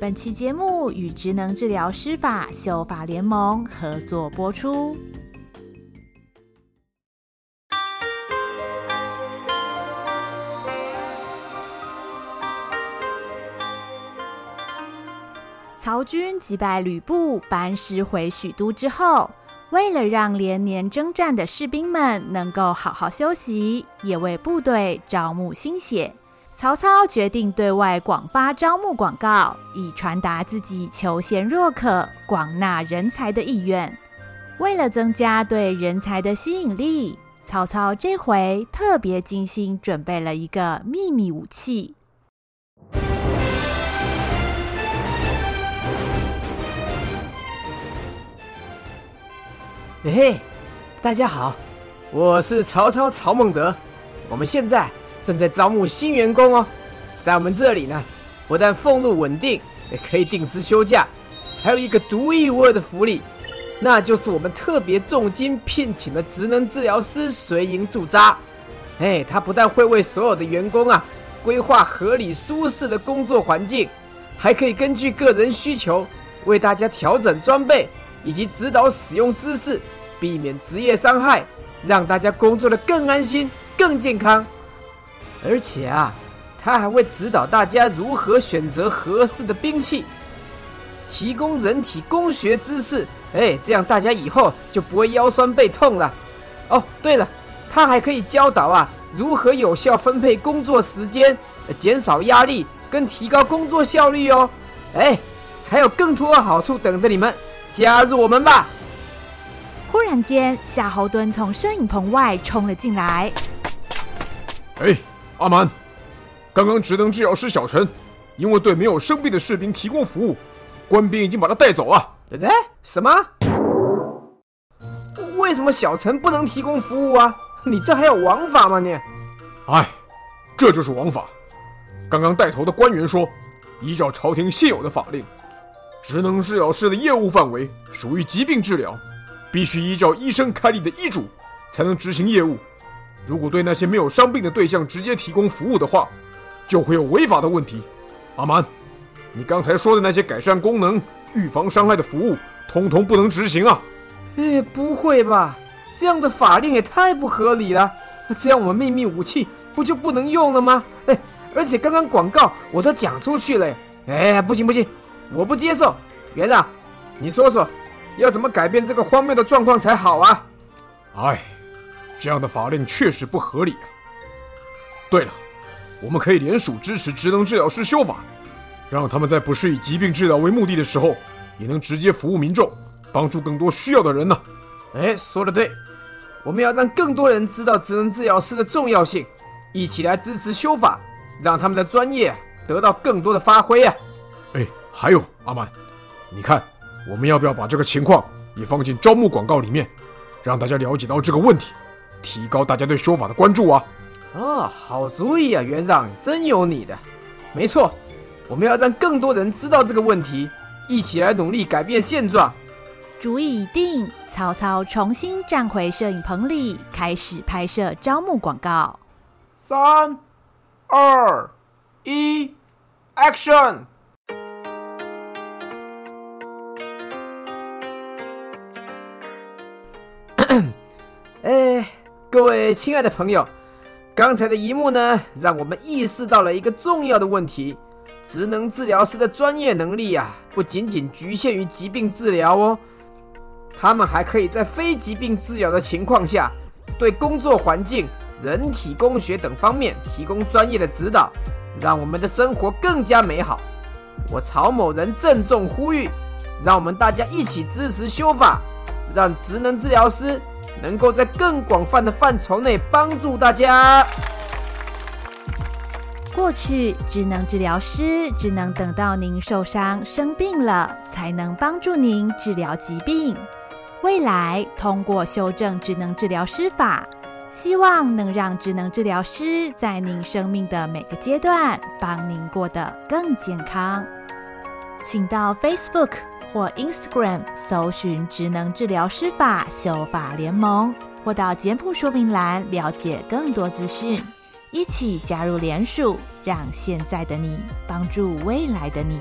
本期节目与职能治疗师法修法联盟合作播出。曹军击败吕布，班师回许都之后，为了让连年征战的士兵们能够好好休息，也为部队招募新血。曹操决定对外广发招募广告，以传达自己求贤若渴、广纳人才的意愿。为了增加对人才的吸引力，曹操这回特别精心准备了一个秘密武器。嘿嘿，大家好，我是曹操曹孟德，我们现在。正在招募新员工哦，在我们这里呢，不但俸禄稳定，也可以定时休假，还有一个独一无二的福利，那就是我们特别重金聘请的职能治疗师随营驻扎。哎，他不但会为所有的员工啊规划合理舒适的工作环境，还可以根据个人需求为大家调整装备以及指导使用姿势，避免职业伤害，让大家工作的更安心、更健康。而且啊，他还会指导大家如何选择合适的兵器，提供人体工学知识，哎，这样大家以后就不会腰酸背痛了。哦，对了，他还可以教导啊，如何有效分配工作时间，减少压力跟提高工作效率哦。哎，还有更多的好处等着你们，加入我们吧！忽然间，夏侯惇从摄影棚外冲了进来。哎。阿蛮，刚刚职能治疗师小陈，因为对没有生病的士兵提供服务，官兵已经把他带走了。哎，什么？为什么小陈不能提供服务啊？你这还有王法吗你？哎，这就是王法。刚刚带头的官员说，依照朝廷现有的法令，职能治疗师的业务范围属于疾病治疗，必须依照医生开立的医嘱才能执行业务。如果对那些没有伤病的对象直接提供服务的话，就会有违法的问题。阿蛮，你刚才说的那些改善功能、预防伤害的服务，通通不能执行啊！哎，不会吧？这样的法令也太不合理了。这样我们秘密武器不就不能用了吗？哎，而且刚刚广告我都讲出去了。哎，不行不行，我不接受。园长，你说说，要怎么改变这个荒谬的状况才好啊？哎。这样的法令确实不合理啊！对了，我们可以联署支持职能治疗师修法，让他们在不是以疾病治疗为目的的时候，也能直接服务民众，帮助更多需要的人呢。哎，说的对，我们要让更多人知道职能治疗师的重要性，一起来支持修法，让他们的专业得到更多的发挥啊！哎，还有阿满，你看，我们要不要把这个情况也放进招募广告里面，让大家了解到这个问题？提高大家对说法的关注啊！哦，好主意啊，园长，真有你的。没错，我们要让更多人知道这个问题，一起来努力改变现状。主意已定，曹操重新站回摄影棚里，开始拍摄招募广告。三、二、一，Action！哎。各位亲爱的朋友，刚才的一幕呢，让我们意识到了一个重要的问题：职能治疗师的专业能力啊，不仅仅局限于疾病治疗哦，他们还可以在非疾病治疗的情况下，对工作环境、人体工学等方面提供专业的指导，让我们的生活更加美好。我曹某人郑重呼吁，让我们大家一起支持修法，让职能治疗师。能够在更广泛的范畴内帮助大家。过去，职能治疗师只能等到您受伤生病了，才能帮助您治疗疾病。未来，通过修正职能治疗师法，希望能让职能治疗师在您生命的每个阶段，帮您过得更健康。请到 Facebook。或 Instagram 搜寻职能治疗师法修法联盟，或到简谱说明栏了解更多资讯，一起加入联署，让现在的你帮助未来的你。